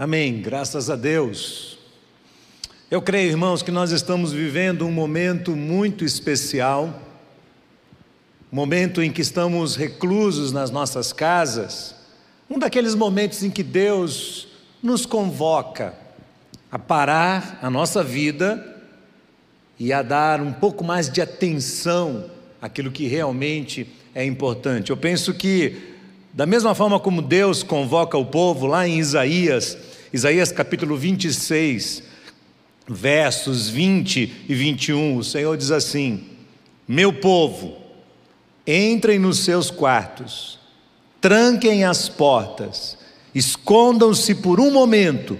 Amém. Graças a Deus. Eu creio, irmãos, que nós estamos vivendo um momento muito especial, momento em que estamos reclusos nas nossas casas, um daqueles momentos em que Deus nos convoca a parar a nossa vida e a dar um pouco mais de atenção àquilo que realmente é importante. Eu penso que, da mesma forma como Deus convoca o povo lá em Isaías, Isaías capítulo 26, versos 20 e 21, o Senhor diz assim: Meu povo, entrem nos seus quartos, tranquem as portas, escondam-se por um momento,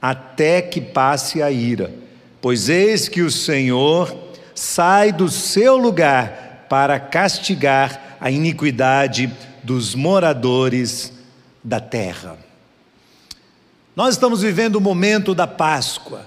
até que passe a ira, pois eis que o Senhor sai do seu lugar para castigar a iniquidade dos moradores da terra. Nós estamos vivendo o momento da Páscoa.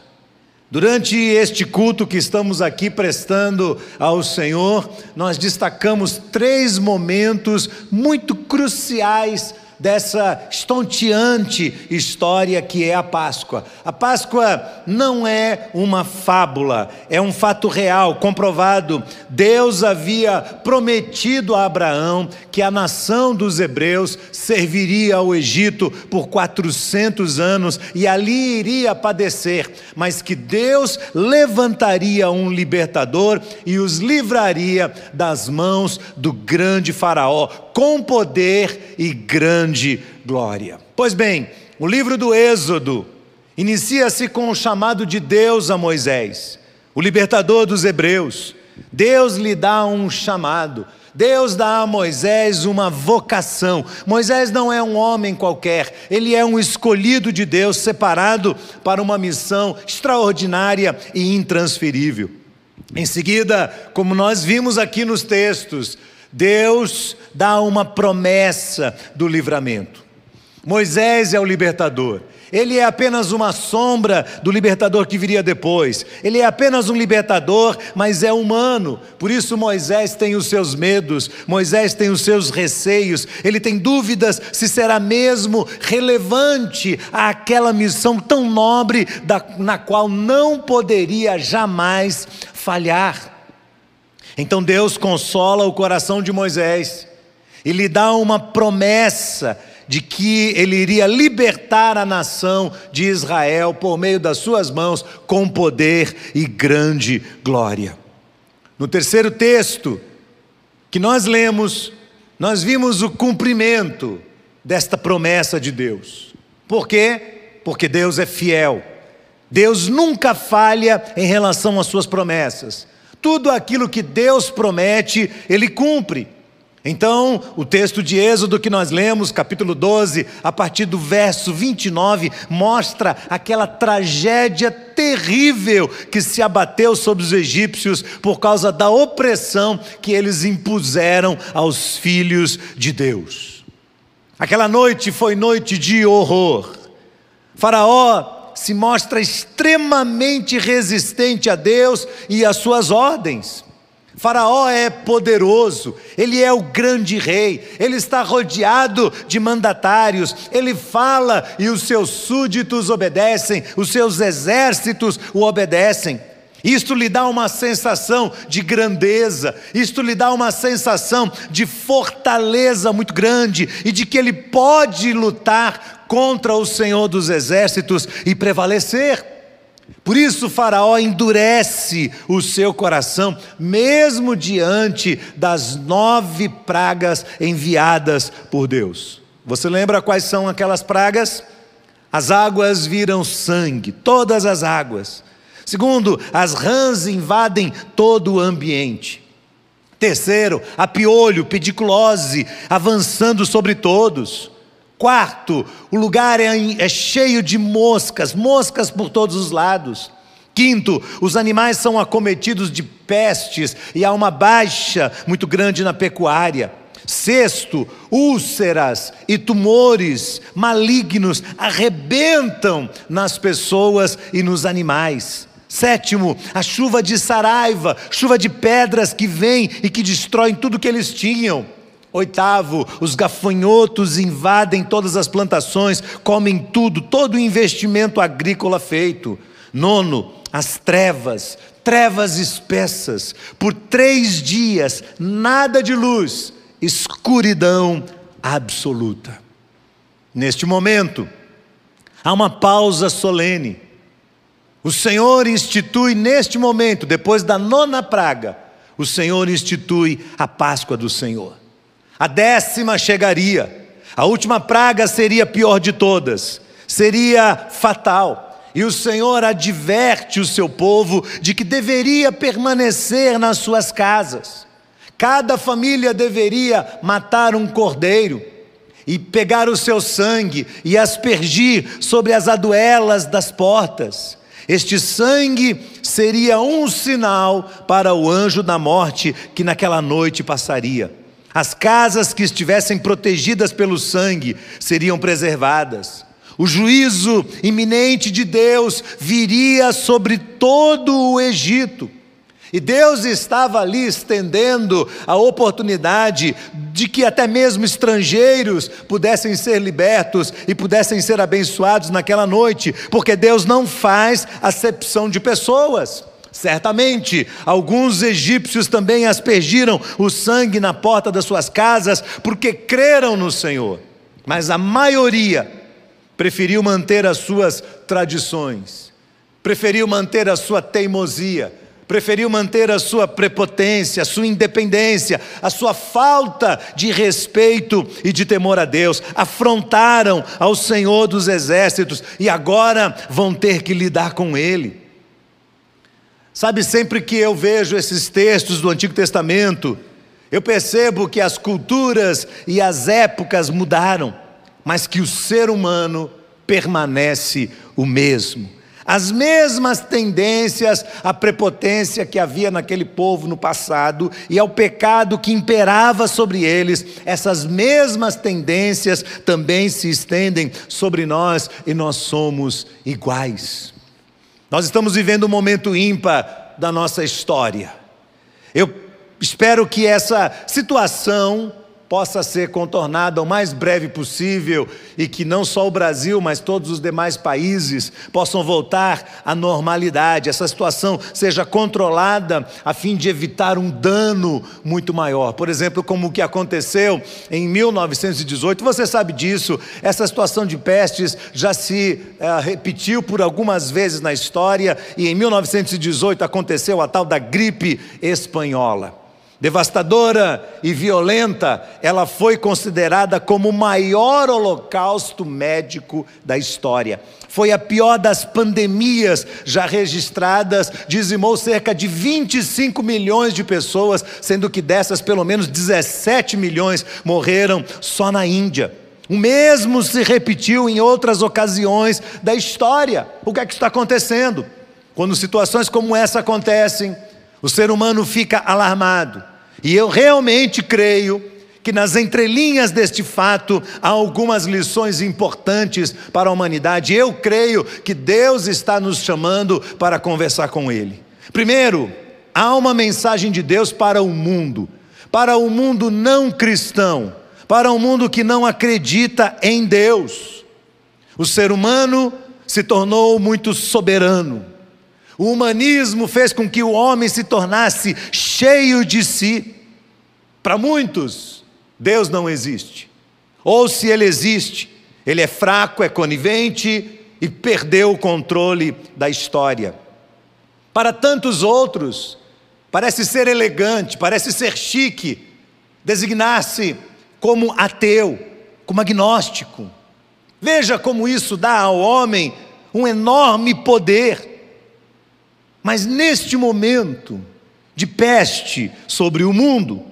Durante este culto que estamos aqui prestando ao Senhor, nós destacamos três momentos muito cruciais dessa estonteante história que é a Páscoa. A Páscoa não é uma fábula, é um fato real, comprovado. Deus havia prometido a Abraão que a nação dos hebreus serviria ao Egito por 400 anos e ali iria padecer, mas que Deus levantaria um libertador e os livraria das mãos do grande Faraó, com poder e grande glória. Pois bem, o livro do Êxodo inicia-se com o chamado de Deus a Moisés, o libertador dos hebreus. Deus lhe dá um chamado. Deus dá a Moisés uma vocação. Moisés não é um homem qualquer, ele é um escolhido de Deus, separado para uma missão extraordinária e intransferível. Em seguida, como nós vimos aqui nos textos, Deus dá uma promessa do livramento. Moisés é o libertador. Ele é apenas uma sombra do libertador que viria depois. Ele é apenas um libertador, mas é humano. Por isso Moisés tem os seus medos, Moisés tem os seus receios, ele tem dúvidas se será mesmo relevante àquela missão tão nobre da, na qual não poderia jamais falhar. Então Deus consola o coração de Moisés e lhe dá uma promessa de que ele iria libertar a nação de Israel por meio das suas mãos com poder e grande glória. No terceiro texto que nós lemos, nós vimos o cumprimento desta promessa de Deus. Por quê? Porque Deus é fiel. Deus nunca falha em relação às suas promessas. Tudo aquilo que Deus promete, Ele cumpre. Então, o texto de Êxodo que nós lemos, capítulo 12, a partir do verso 29, mostra aquela tragédia terrível que se abateu sobre os egípcios por causa da opressão que eles impuseram aos filhos de Deus. Aquela noite foi noite de horror. Faraó se mostra extremamente resistente a Deus e às suas ordens. Faraó é poderoso, ele é o grande rei, ele está rodeado de mandatários, ele fala e os seus súditos obedecem, os seus exércitos o obedecem. Isto lhe dá uma sensação de grandeza, isto lhe dá uma sensação de fortaleza muito grande e de que ele pode lutar contra o Senhor dos exércitos e prevalecer. Por isso, Faraó endurece o seu coração, mesmo diante das nove pragas enviadas por Deus. Você lembra quais são aquelas pragas? As águas viram sangue, todas as águas. Segundo, as rãs invadem todo o ambiente. Terceiro, a piolho, pediculose, avançando sobre todos. Quarto, o lugar é, é cheio de moscas, moscas por todos os lados. Quinto, os animais são acometidos de pestes e há uma baixa muito grande na pecuária. Sexto, úlceras e tumores malignos arrebentam nas pessoas e nos animais. Sétimo, a chuva de saraiva, chuva de pedras que vem e que destroem tudo que eles tinham. Oitavo, os gafanhotos invadem todas as plantações, comem tudo, todo o investimento agrícola feito. Nono, as trevas, trevas espessas, por três dias, nada de luz, escuridão absoluta. Neste momento, há uma pausa solene. O Senhor institui neste momento, depois da nona praga, o Senhor institui a Páscoa do Senhor. A décima chegaria, a última praga seria pior de todas, seria fatal. E o Senhor adverte o seu povo de que deveria permanecer nas suas casas. Cada família deveria matar um cordeiro e pegar o seu sangue e aspergir sobre as aduelas das portas. Este sangue seria um sinal para o anjo da morte que naquela noite passaria. As casas que estivessem protegidas pelo sangue seriam preservadas. O juízo iminente de Deus viria sobre todo o Egito. E Deus estava ali estendendo a oportunidade de que até mesmo estrangeiros pudessem ser libertos e pudessem ser abençoados naquela noite, porque Deus não faz acepção de pessoas. Certamente, alguns egípcios também aspergiram o sangue na porta das suas casas porque creram no Senhor, mas a maioria preferiu manter as suas tradições, preferiu manter a sua teimosia, preferiu manter a sua prepotência, a sua independência, a sua falta de respeito e de temor a Deus, afrontaram ao Senhor dos exércitos e agora vão ter que lidar com Ele. Sabe, sempre que eu vejo esses textos do Antigo Testamento, eu percebo que as culturas e as épocas mudaram mas que o ser humano permanece o mesmo. As mesmas tendências à prepotência que havia naquele povo no passado e ao pecado que imperava sobre eles, essas mesmas tendências também se estendem sobre nós e nós somos iguais. Nós estamos vivendo um momento ímpar da nossa história. Eu espero que essa situação possa ser contornada o mais breve possível e que não só o Brasil, mas todos os demais países possam voltar à normalidade, essa situação seja controlada a fim de evitar um dano muito maior. Por exemplo, como o que aconteceu em 1918, você sabe disso, essa situação de pestes já se é, repetiu por algumas vezes na história e em 1918 aconteceu a tal da gripe espanhola devastadora e violenta, ela foi considerada como o maior holocausto médico da história. Foi a pior das pandemias já registradas, dizimou cerca de 25 milhões de pessoas, sendo que dessas pelo menos 17 milhões morreram só na Índia. O mesmo se repetiu em outras ocasiões da história. O que é que está acontecendo? Quando situações como essa acontecem, o ser humano fica alarmado e eu realmente creio que nas entrelinhas deste fato há algumas lições importantes para a humanidade. Eu creio que Deus está nos chamando para conversar com Ele. Primeiro, há uma mensagem de Deus para o mundo, para o mundo não cristão, para o mundo que não acredita em Deus. O ser humano se tornou muito soberano. O humanismo fez com que o homem se tornasse cheio de si. Para muitos, Deus não existe. Ou se ele existe, ele é fraco, é conivente e perdeu o controle da história. Para tantos outros, parece ser elegante, parece ser chique designar-se como ateu, como agnóstico. Veja como isso dá ao homem um enorme poder. Mas neste momento de peste sobre o mundo,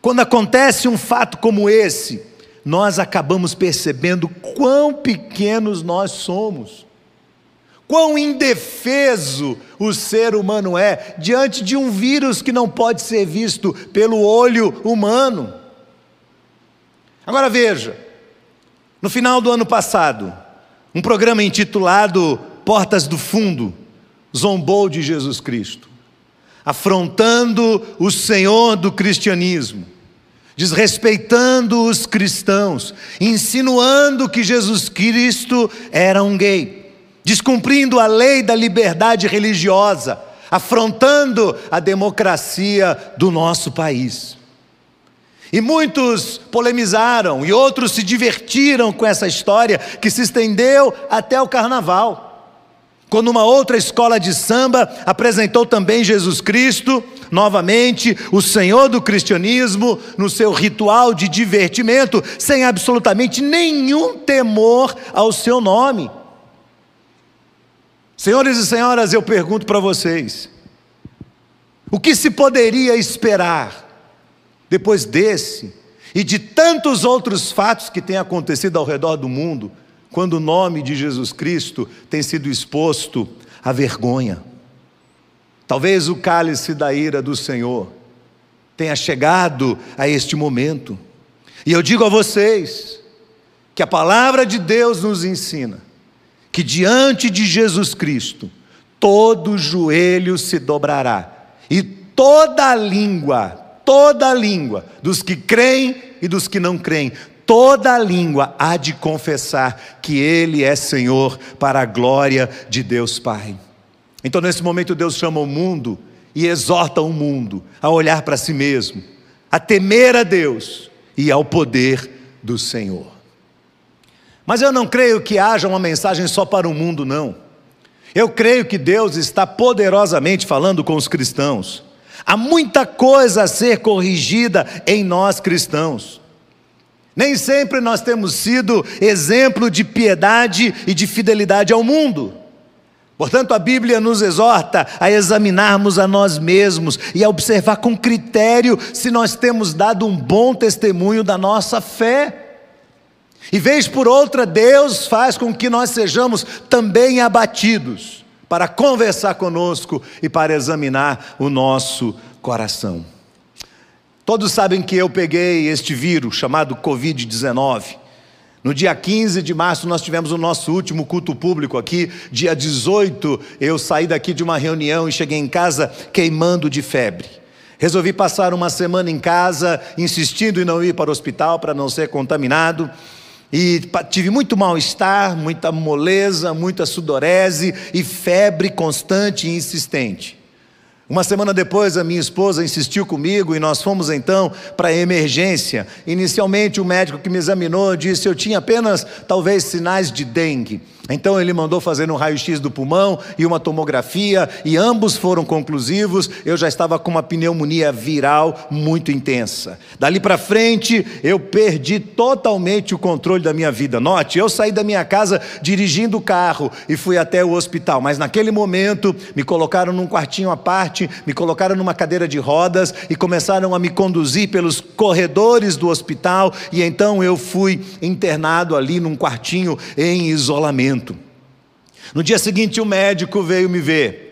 quando acontece um fato como esse, nós acabamos percebendo quão pequenos nós somos, quão indefeso o ser humano é diante de um vírus que não pode ser visto pelo olho humano. Agora veja, no final do ano passado, um programa intitulado Portas do Fundo zombou de Jesus Cristo, afrontando o Senhor do cristianismo, desrespeitando os cristãos, insinuando que Jesus Cristo era um gay, descumprindo a lei da liberdade religiosa, afrontando a democracia do nosso país. E muitos polemizaram e outros se divertiram com essa história que se estendeu até o carnaval. Quando uma outra escola de samba apresentou também Jesus Cristo, novamente o Senhor do cristianismo, no seu ritual de divertimento, sem absolutamente nenhum temor ao seu nome. Senhores e senhoras, eu pergunto para vocês: o que se poderia esperar depois desse e de tantos outros fatos que têm acontecido ao redor do mundo, quando o nome de Jesus Cristo tem sido exposto à vergonha? Talvez o cálice da ira do Senhor tenha chegado a este momento. E eu digo a vocês que a palavra de Deus nos ensina que diante de Jesus Cristo todo joelho se dobrará e toda língua toda língua, dos que creem e dos que não creem, toda língua há de confessar que Ele é Senhor para a glória de Deus Pai. Então, nesse momento, Deus chama o mundo e exorta o mundo a olhar para si mesmo, a temer a Deus e ao poder do Senhor. Mas eu não creio que haja uma mensagem só para o mundo, não. Eu creio que Deus está poderosamente falando com os cristãos. Há muita coisa a ser corrigida em nós cristãos. Nem sempre nós temos sido exemplo de piedade e de fidelidade ao mundo. Portanto, a Bíblia nos exorta a examinarmos a nós mesmos e a observar com critério se nós temos dado um bom testemunho da nossa fé. E vez por outra, Deus faz com que nós sejamos também abatidos para conversar conosco e para examinar o nosso coração. Todos sabem que eu peguei este vírus chamado Covid-19. No dia 15 de março, nós tivemos o nosso último culto público aqui. Dia 18, eu saí daqui de uma reunião e cheguei em casa queimando de febre. Resolvi passar uma semana em casa, insistindo em não ir para o hospital para não ser contaminado. E tive muito mal-estar, muita moleza, muita sudorese e febre constante e insistente. Uma semana depois, a minha esposa insistiu comigo e nós fomos então para a emergência. Inicialmente, o médico que me examinou disse que eu tinha apenas, talvez, sinais de dengue. Então ele mandou fazer um raio-x do pulmão e uma tomografia, e ambos foram conclusivos. Eu já estava com uma pneumonia viral muito intensa. Dali para frente, eu perdi totalmente o controle da minha vida. Note, eu saí da minha casa dirigindo o carro e fui até o hospital, mas naquele momento me colocaram num quartinho à parte, me colocaram numa cadeira de rodas e começaram a me conduzir pelos corredores do hospital, e então eu fui internado ali num quartinho em isolamento. No dia seguinte, o médico veio me ver.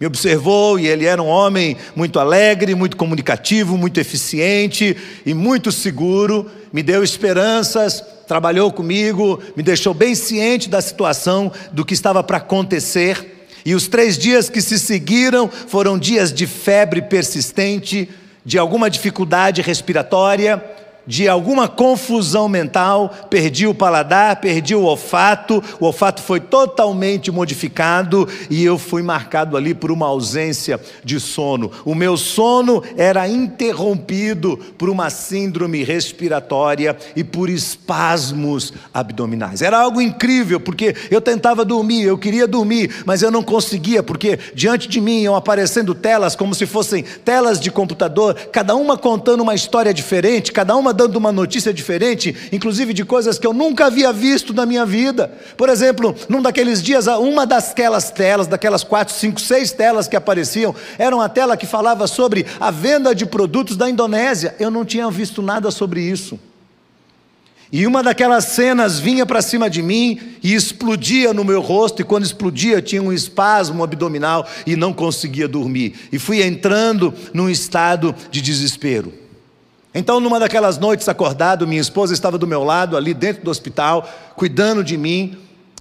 Me observou e ele era um homem muito alegre, muito comunicativo, muito eficiente e muito seguro. Me deu esperanças, trabalhou comigo, me deixou bem ciente da situação, do que estava para acontecer. E os três dias que se seguiram foram dias de febre persistente, de alguma dificuldade respiratória, de alguma confusão mental, perdi o paladar, perdi o olfato, o olfato foi totalmente modificado e eu fui marcado ali por uma ausência de sono. O meu sono era interrompido por uma síndrome respiratória e por espasmos abdominais. Era algo incrível, porque eu tentava dormir, eu queria dormir, mas eu não conseguia, porque diante de mim iam aparecendo telas como se fossem telas de computador, cada uma contando uma história diferente, cada uma dando uma notícia diferente, inclusive de coisas que eu nunca havia visto na minha vida. Por exemplo, num daqueles dias, uma daquelas telas, daquelas quatro, cinco, seis telas que apareciam, era uma tela que falava sobre a venda de produtos da Indonésia. Eu não tinha visto nada sobre isso. E uma daquelas cenas vinha para cima de mim e explodia no meu rosto, e quando explodia tinha um espasmo abdominal e não conseguia dormir. E fui entrando num estado de desespero. Então, numa daquelas noites acordado, minha esposa estava do meu lado, ali dentro do hospital, cuidando de mim.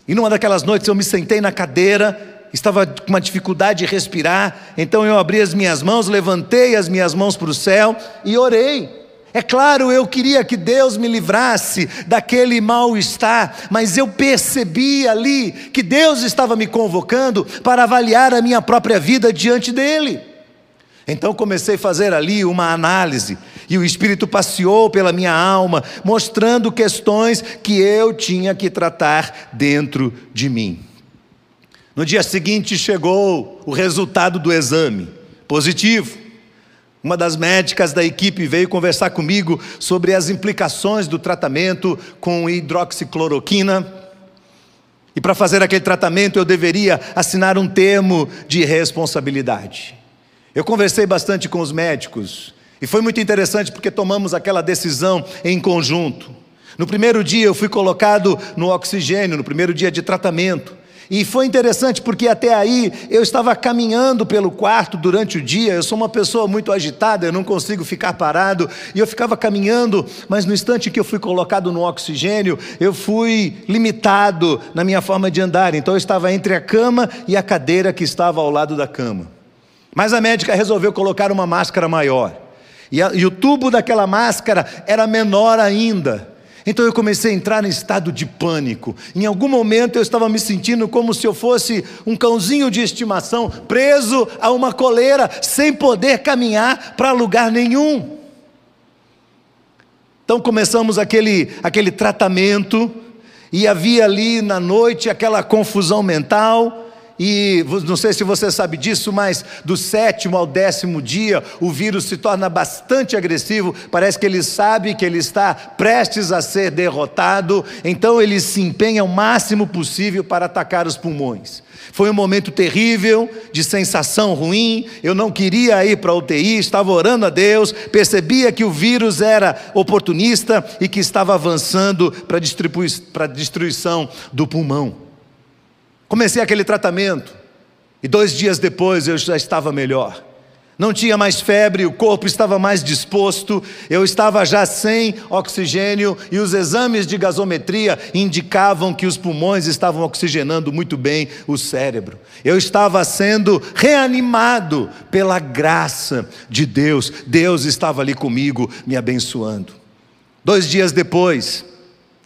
E numa daquelas noites eu me sentei na cadeira, estava com uma dificuldade de respirar. Então eu abri as minhas mãos, levantei as minhas mãos para o céu e orei. É claro, eu queria que Deus me livrasse daquele mal-estar, mas eu percebi ali que Deus estava me convocando para avaliar a minha própria vida diante dele. Então comecei a fazer ali uma análise, e o Espírito passeou pela minha alma, mostrando questões que eu tinha que tratar dentro de mim. No dia seguinte chegou o resultado do exame, positivo. Uma das médicas da equipe veio conversar comigo sobre as implicações do tratamento com hidroxicloroquina. E para fazer aquele tratamento eu deveria assinar um termo de responsabilidade. Eu conversei bastante com os médicos e foi muito interessante porque tomamos aquela decisão em conjunto. No primeiro dia eu fui colocado no oxigênio, no primeiro dia de tratamento. E foi interessante porque até aí eu estava caminhando pelo quarto durante o dia. Eu sou uma pessoa muito agitada, eu não consigo ficar parado. E eu ficava caminhando, mas no instante que eu fui colocado no oxigênio, eu fui limitado na minha forma de andar. Então eu estava entre a cama e a cadeira que estava ao lado da cama. Mas a médica resolveu colocar uma máscara maior. E, a, e o tubo daquela máscara era menor ainda. Então eu comecei a entrar em estado de pânico. Em algum momento eu estava me sentindo como se eu fosse um cãozinho de estimação preso a uma coleira, sem poder caminhar para lugar nenhum. Então começamos aquele, aquele tratamento, e havia ali na noite aquela confusão mental e não sei se você sabe disso, mas do sétimo ao décimo dia o vírus se torna bastante agressivo. Parece que ele sabe que ele está prestes a ser derrotado, então ele se empenha o máximo possível para atacar os pulmões. Foi um momento terrível, de sensação ruim. Eu não queria ir para a UTI, estava orando a Deus, percebia que o vírus era oportunista e que estava avançando para a destruição do pulmão. Comecei aquele tratamento e dois dias depois eu já estava melhor. Não tinha mais febre, o corpo estava mais disposto, eu estava já sem oxigênio e os exames de gasometria indicavam que os pulmões estavam oxigenando muito bem o cérebro. Eu estava sendo reanimado pela graça de Deus, Deus estava ali comigo, me abençoando. Dois dias depois,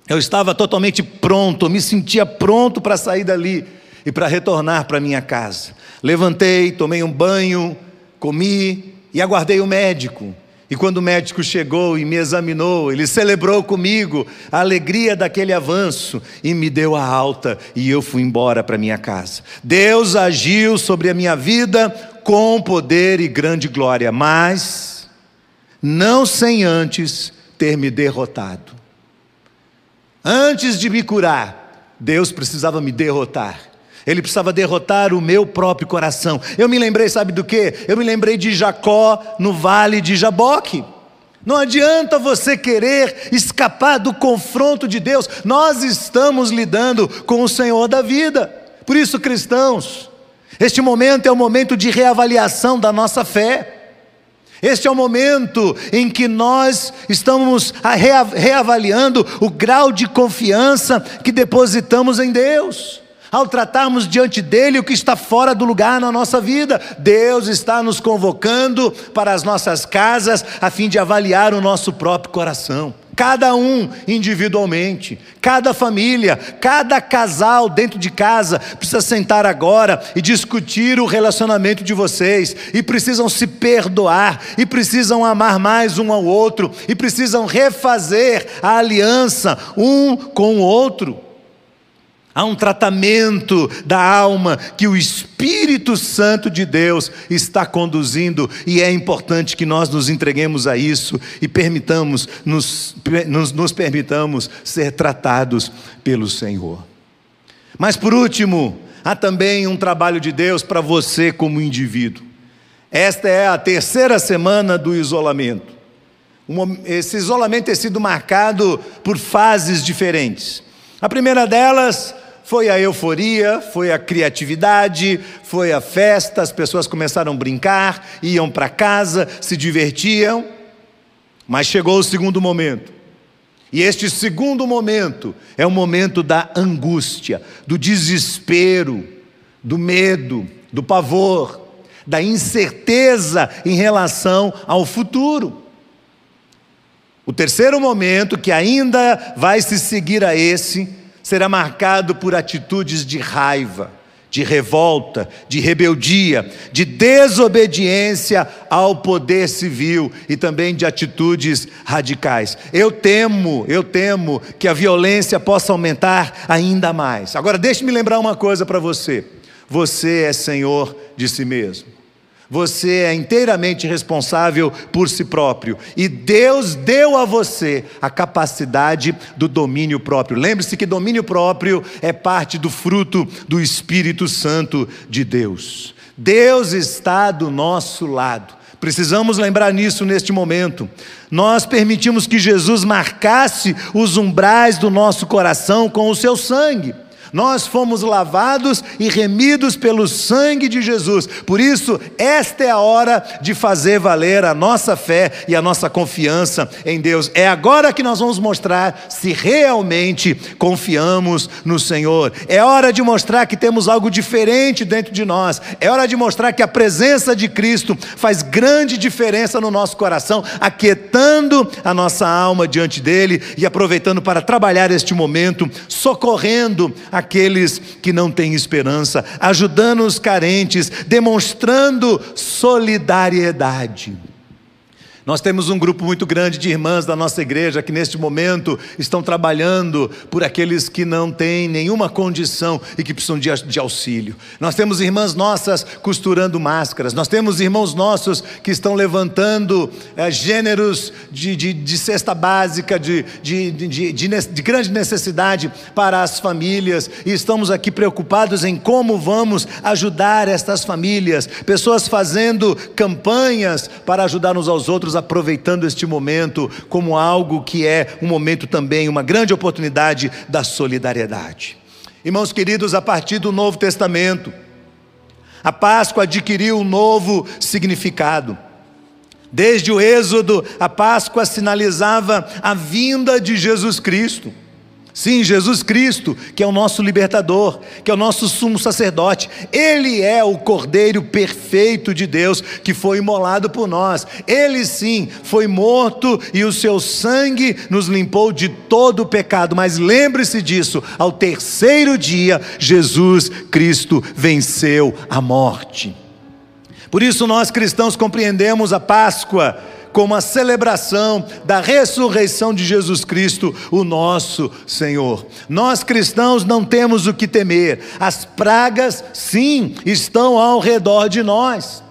eu estava totalmente pronto, me sentia pronto para sair dali e para retornar para minha casa. Levantei, tomei um banho, comi e aguardei o médico. E quando o médico chegou e me examinou, ele celebrou comigo a alegria daquele avanço e me deu a alta e eu fui embora para minha casa. Deus agiu sobre a minha vida com poder e grande glória, mas não sem antes ter me derrotado. Antes de me curar, Deus precisava me derrotar. Ele precisava derrotar o meu próprio coração. Eu me lembrei, sabe do que? Eu me lembrei de Jacó no vale de Jaboque. Não adianta você querer escapar do confronto de Deus, nós estamos lidando com o Senhor da vida. Por isso, cristãos, este momento é o momento de reavaliação da nossa fé. Este é o momento em que nós estamos reavaliando o grau de confiança que depositamos em Deus. Ao tratarmos diante dele o que está fora do lugar na nossa vida, Deus está nos convocando para as nossas casas a fim de avaliar o nosso próprio coração cada um individualmente, cada família, cada casal dentro de casa precisa sentar agora e discutir o relacionamento de vocês, e precisam se perdoar, e precisam amar mais um ao outro, e precisam refazer a aliança um com o outro. Há um tratamento da alma que o Espírito Santo de Deus está conduzindo, e é importante que nós nos entreguemos a isso e permitamos, nos, nos, nos permitamos ser tratados pelo Senhor. Mas por último, há também um trabalho de Deus para você como indivíduo. Esta é a terceira semana do isolamento. Esse isolamento tem sido marcado por fases diferentes. A primeira delas foi a euforia, foi a criatividade, foi a festa, as pessoas começaram a brincar, iam para casa, se divertiam. Mas chegou o segundo momento. E este segundo momento é o momento da angústia, do desespero, do medo, do pavor, da incerteza em relação ao futuro. O terceiro momento, que ainda vai se seguir a esse, será marcado por atitudes de raiva, de revolta, de rebeldia, de desobediência ao poder civil e também de atitudes radicais. Eu temo, eu temo que a violência possa aumentar ainda mais. Agora, deixe-me lembrar uma coisa para você: você é senhor de si mesmo. Você é inteiramente responsável por si próprio. E Deus deu a você a capacidade do domínio próprio. Lembre-se que domínio próprio é parte do fruto do Espírito Santo de Deus. Deus está do nosso lado. Precisamos lembrar nisso neste momento. Nós permitimos que Jesus marcasse os umbrais do nosso coração com o seu sangue. Nós fomos lavados e remidos pelo sangue de Jesus. Por isso, esta é a hora de fazer valer a nossa fé e a nossa confiança em Deus. É agora que nós vamos mostrar se realmente confiamos no Senhor. É hora de mostrar que temos algo diferente dentro de nós. É hora de mostrar que a presença de Cristo faz grande diferença no nosso coração, aquietando a nossa alma diante dele e aproveitando para trabalhar este momento, socorrendo a aqueles que não têm esperança, ajudando os carentes, demonstrando solidariedade. Nós temos um grupo muito grande de irmãs da nossa igreja que neste momento estão trabalhando por aqueles que não têm nenhuma condição e que precisam de, auxílio. Nós temos irmãs nossas costurando máscaras, nós temos irmãos nossos que estão levantando é, gêneros de, de, de, cesta básica, de, de, de, de grande necessidade para as famílias, e estamos aqui preocupados em como vamos ajudar estas famílias, pessoas fazendo campanhas para ajudar uns aos outros aproveitando este momento como algo que é um momento também, uma grande oportunidade da solidariedade. Irmãos queridos, a partir do Novo Testamento, a Páscoa adquiriu um novo significado. Desde o Êxodo, a Páscoa sinalizava a vinda de Jesus Cristo. Sim, Jesus Cristo, que é o nosso libertador, que é o nosso sumo sacerdote, ele é o Cordeiro perfeito de Deus que foi imolado por nós. Ele sim foi morto e o seu sangue nos limpou de todo o pecado. Mas lembre-se disso: ao terceiro dia, Jesus Cristo venceu a morte. Por isso, nós cristãos compreendemos a Páscoa como a celebração da ressurreição de Jesus Cristo, o nosso Senhor. Nós cristãos não temos o que temer, as pragas, sim, estão ao redor de nós.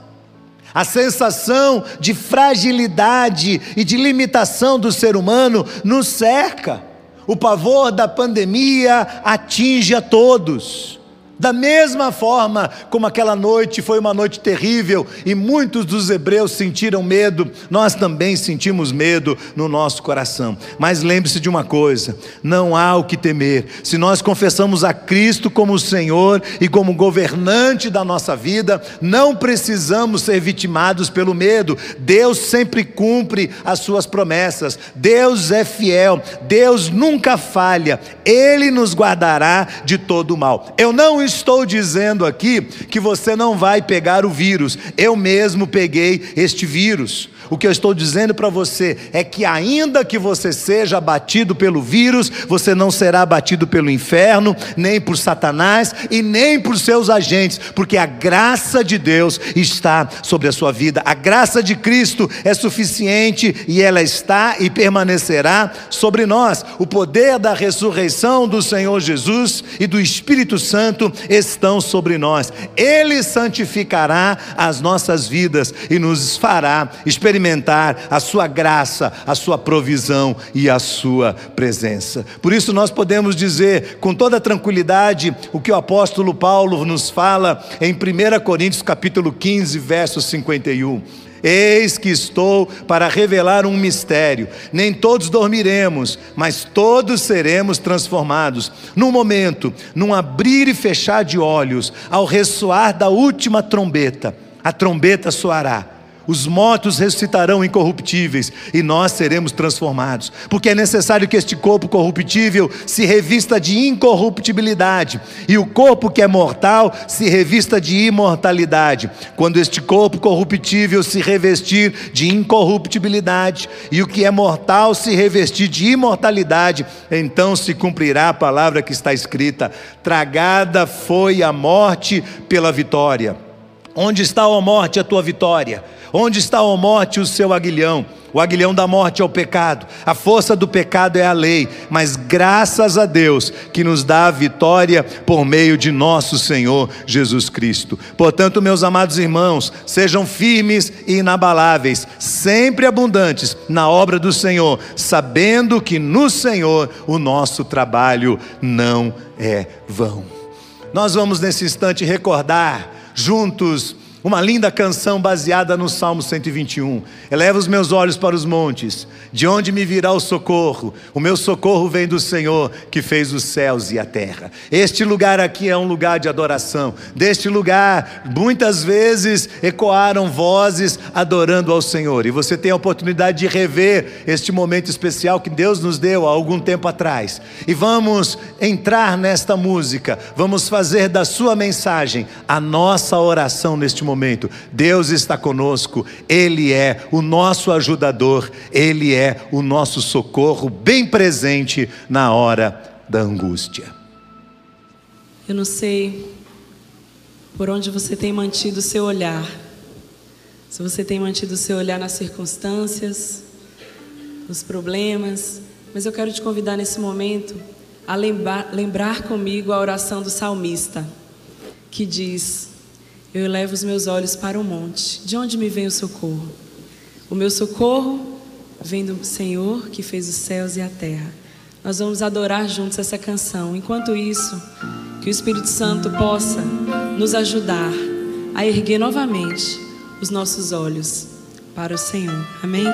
A sensação de fragilidade e de limitação do ser humano nos cerca. O pavor da pandemia atinge a todos. Da mesma forma como aquela noite foi uma noite terrível e muitos dos hebreus sentiram medo, nós também sentimos medo no nosso coração. Mas lembre-se de uma coisa: não há o que temer. Se nós confessamos a Cristo como Senhor e como governante da nossa vida, não precisamos ser vitimados pelo medo. Deus sempre cumpre as suas promessas. Deus é fiel. Deus nunca falha. Ele nos guardará de todo o mal. Eu não estou dizendo aqui que você não vai pegar o vírus. Eu mesmo peguei este vírus. O que eu estou dizendo para você é que, ainda que você seja abatido pelo vírus, você não será abatido pelo inferno, nem por Satanás e nem por seus agentes, porque a graça de Deus está sobre a sua vida. A graça de Cristo é suficiente e ela está e permanecerá sobre nós. O poder da ressurreição do Senhor Jesus e do Espírito Santo estão sobre nós. Ele santificará as nossas vidas e nos fará experimentar a sua graça, a sua provisão e a sua presença. Por isso nós podemos dizer com toda tranquilidade o que o apóstolo Paulo nos fala em 1 Coríntios capítulo 15, verso 51. Eis que estou para revelar um mistério. Nem todos dormiremos, mas todos seremos transformados. Num momento, num abrir e fechar de olhos, ao ressoar da última trombeta, a trombeta soará os mortos ressuscitarão incorruptíveis e nós seremos transformados, porque é necessário que este corpo corruptível se revista de incorruptibilidade e o corpo que é mortal se revista de imortalidade. Quando este corpo corruptível se revestir de incorruptibilidade e o que é mortal se revestir de imortalidade, então se cumprirá a palavra que está escrita: tragada foi a morte pela vitória. Onde está, a morte, a tua vitória? Onde está, a morte, o seu aguilhão? O aguilhão da morte é o pecado, a força do pecado é a lei, mas graças a Deus que nos dá a vitória por meio de nosso Senhor Jesus Cristo. Portanto, meus amados irmãos, sejam firmes e inabaláveis, sempre abundantes na obra do Senhor, sabendo que no Senhor o nosso trabalho não é vão. Nós vamos nesse instante recordar juntos uma linda canção baseada no Salmo 121. Eleva os meus olhos para os montes, de onde me virá o socorro? O meu socorro vem do Senhor, que fez os céus e a terra. Este lugar aqui é um lugar de adoração. Deste lugar, muitas vezes ecoaram vozes adorando ao Senhor. E você tem a oportunidade de rever este momento especial que Deus nos deu há algum tempo atrás. E vamos entrar nesta música, vamos fazer da sua mensagem a nossa oração neste momento momento. Deus está conosco, Ele é o nosso ajudador, Ele é o nosso socorro bem presente na hora da angústia. Eu não sei por onde você tem mantido o seu olhar. Se você tem mantido o seu olhar nas circunstâncias, nos problemas, mas eu quero te convidar nesse momento a lembrar, lembrar comigo a oração do salmista, que diz: eu elevo os meus olhos para o monte. De onde me vem o socorro? O meu socorro vem do Senhor que fez os céus e a terra. Nós vamos adorar juntos essa canção. Enquanto isso, que o Espírito Santo possa nos ajudar a erguer novamente os nossos olhos para o Senhor. Amém?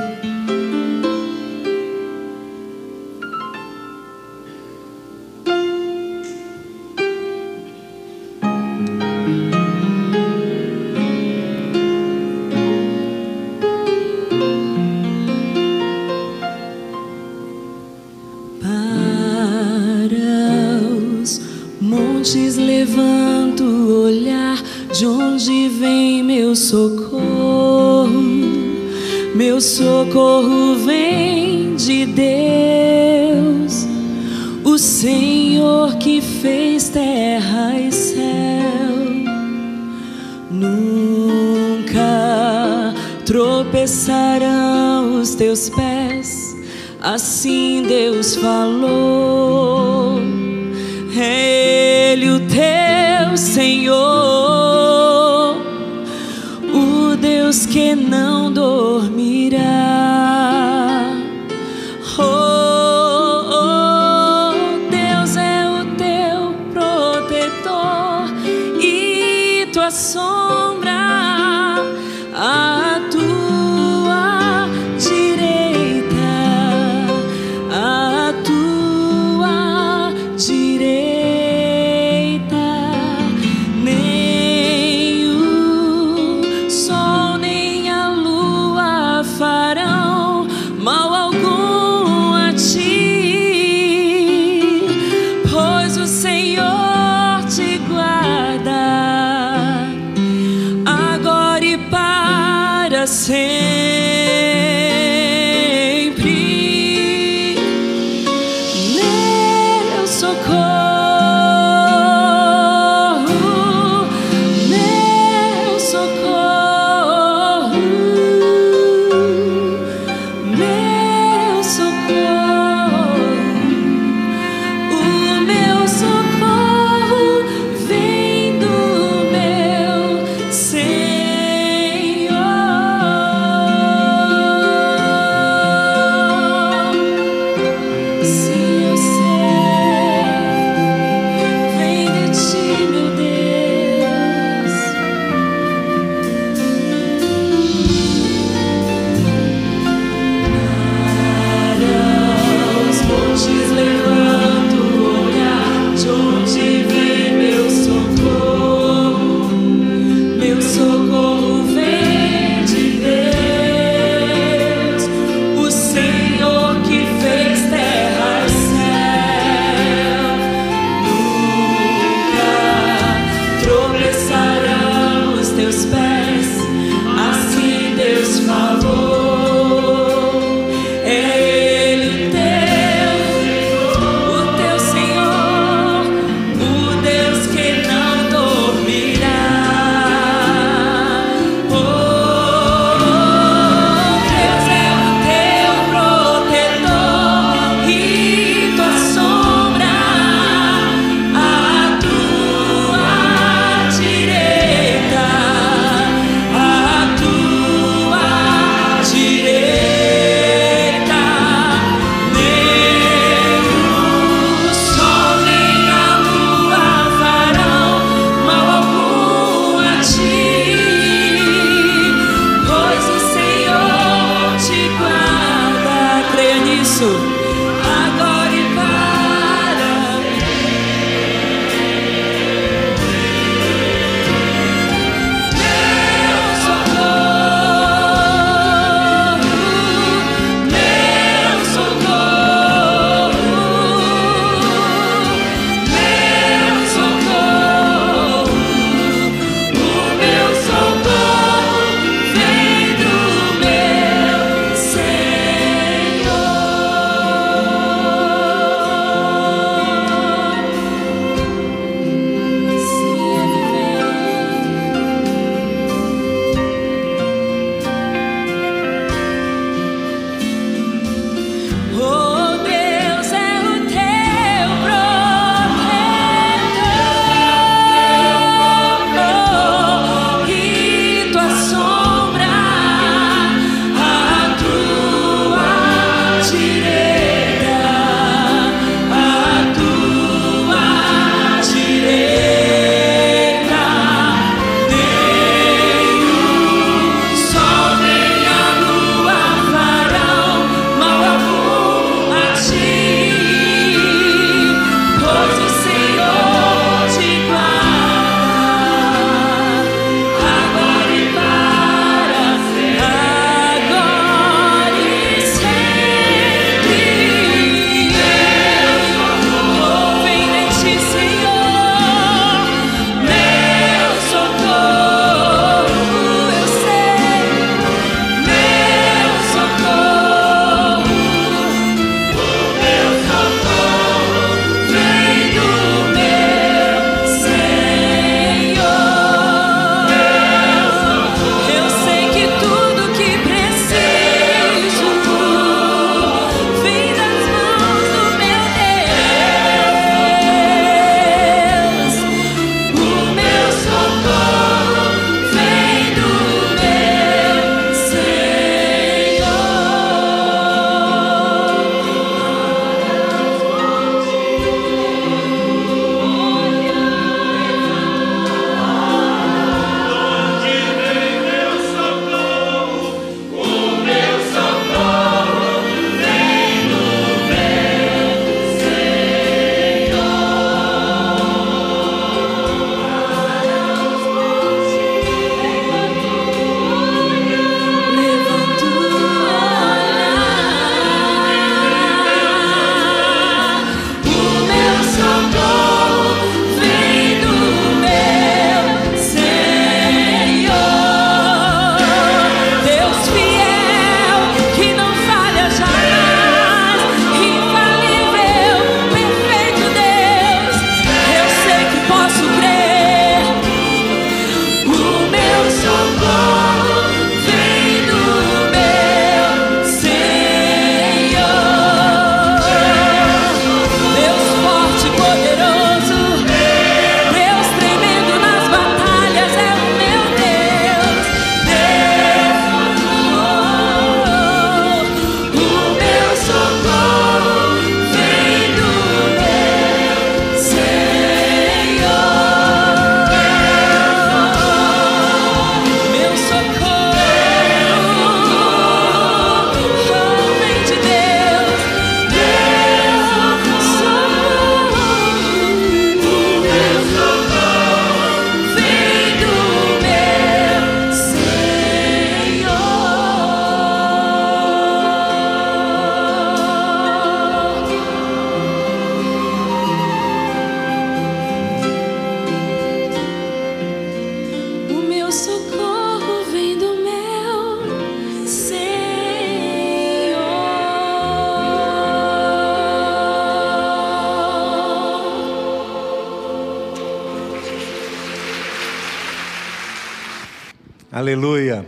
Aleluia.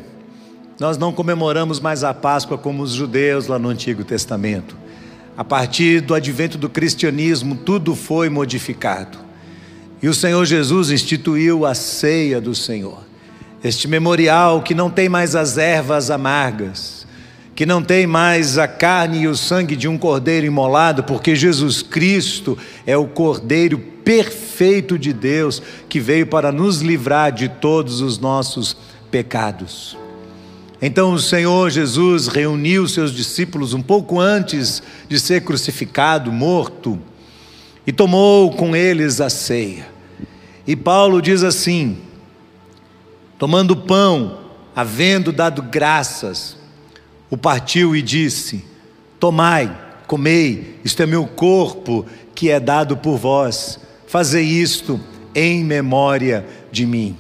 Nós não comemoramos mais a Páscoa como os judeus lá no Antigo Testamento. A partir do advento do cristianismo, tudo foi modificado. E o Senhor Jesus instituiu a ceia do Senhor. Este memorial que não tem mais as ervas amargas, que não tem mais a carne e o sangue de um cordeiro imolado, porque Jesus Cristo é o cordeiro perfeito de Deus que veio para nos livrar de todos os nossos pecados. Então o Senhor Jesus reuniu seus discípulos um pouco antes de ser crucificado, morto, e tomou com eles a ceia. E Paulo diz assim: tomando pão, havendo dado graças, o partiu e disse: Tomai, comei, isto é meu corpo que é dado por vós, fazei isto em memória de mim.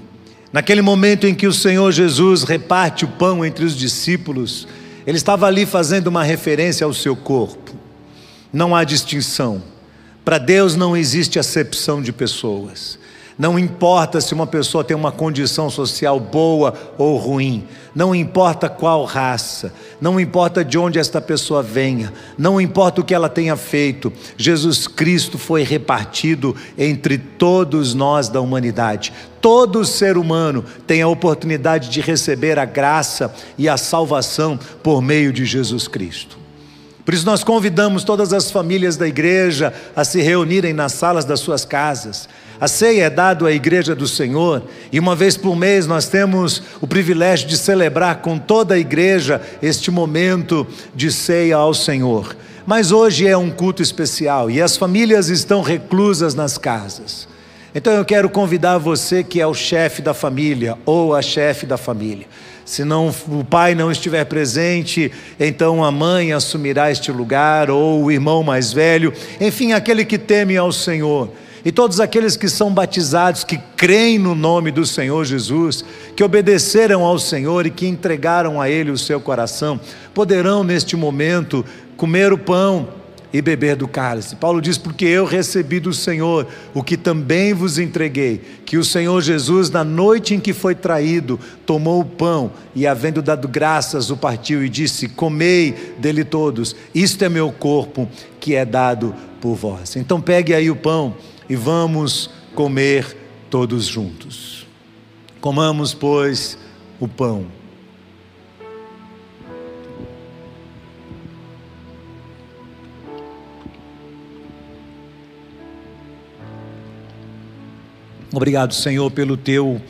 Naquele momento em que o Senhor Jesus reparte o pão entre os discípulos, ele estava ali fazendo uma referência ao seu corpo. Não há distinção. Para Deus não existe acepção de pessoas. Não importa se uma pessoa tem uma condição social boa ou ruim, não importa qual raça, não importa de onde esta pessoa venha, não importa o que ela tenha feito, Jesus Cristo foi repartido entre todos nós da humanidade. Todo ser humano tem a oportunidade de receber a graça e a salvação por meio de Jesus Cristo. Por isso, nós convidamos todas as famílias da igreja a se reunirem nas salas das suas casas. A ceia é dada à igreja do Senhor, e uma vez por mês nós temos o privilégio de celebrar com toda a igreja este momento de ceia ao Senhor. Mas hoje é um culto especial e as famílias estão reclusas nas casas. Então eu quero convidar você que é o chefe da família ou a chefe da família se não, o pai não estiver presente, então a mãe assumirá este lugar, ou o irmão mais velho, enfim, aquele que teme ao Senhor. E todos aqueles que são batizados, que creem no nome do Senhor Jesus, que obedeceram ao Senhor e que entregaram a Ele o seu coração, poderão neste momento comer o pão e beber do cálice. Paulo diz: Porque eu recebi do Senhor o que também vos entreguei, que o Senhor Jesus, na noite em que foi traído, tomou o pão e, havendo dado graças, o partiu e disse: Comei dele todos, isto é meu corpo que é dado por vós. Então pegue aí o pão e vamos comer todos juntos. Comamos, pois, o pão. Obrigado, Senhor, pelo teu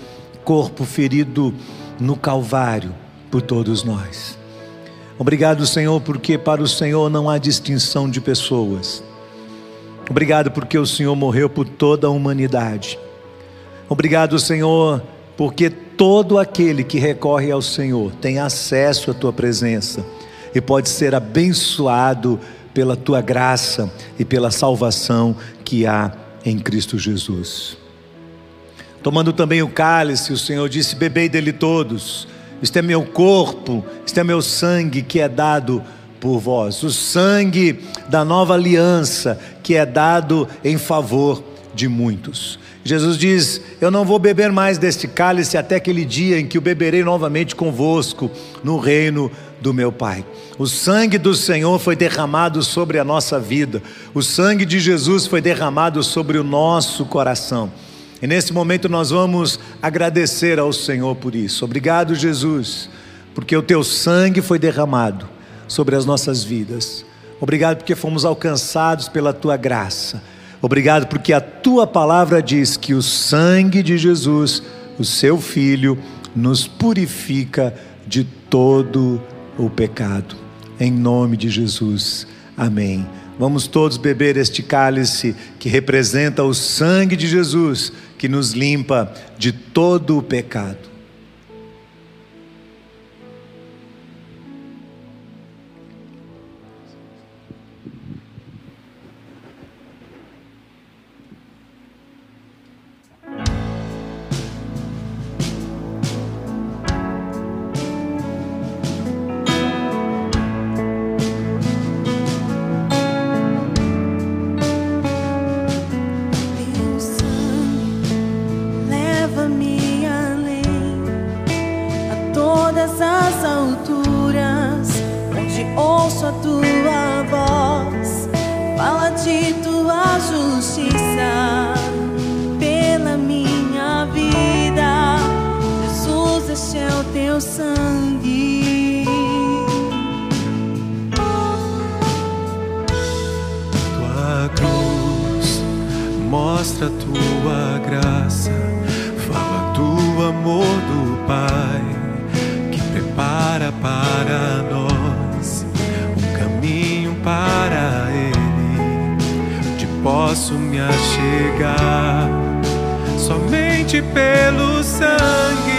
corpo ferido no Calvário por todos nós. Obrigado, Senhor, porque para o Senhor não há distinção de pessoas. Obrigado porque o Senhor morreu por toda a humanidade. Obrigado, Senhor, porque todo aquele que recorre ao Senhor tem acesso à tua presença e pode ser abençoado pela tua graça e pela salvação que há em Cristo Jesus. Tomando também o cálice, o Senhor disse: Bebei dele todos, este é meu corpo, este é meu sangue que é dado por vós, o sangue da nova aliança que é dado em favor de muitos. Jesus diz: Eu não vou beber mais deste cálice até aquele dia em que o beberei novamente convosco no reino do meu Pai. O sangue do Senhor foi derramado sobre a nossa vida, o sangue de Jesus foi derramado sobre o nosso coração. E nesse momento nós vamos agradecer ao Senhor por isso. Obrigado, Jesus, porque o teu sangue foi derramado sobre as nossas vidas. Obrigado porque fomos alcançados pela tua graça. Obrigado porque a tua palavra diz que o sangue de Jesus, o seu filho, nos purifica de todo o pecado. Em nome de Jesus. Amém. Vamos todos beber este cálice que representa o sangue de Jesus que nos limpa de todo o pecado. sangue. Tua cruz mostra tua graça, fala do amor do Pai que prepara para nós um caminho para Ele. Onde posso me achegar somente pelo sangue?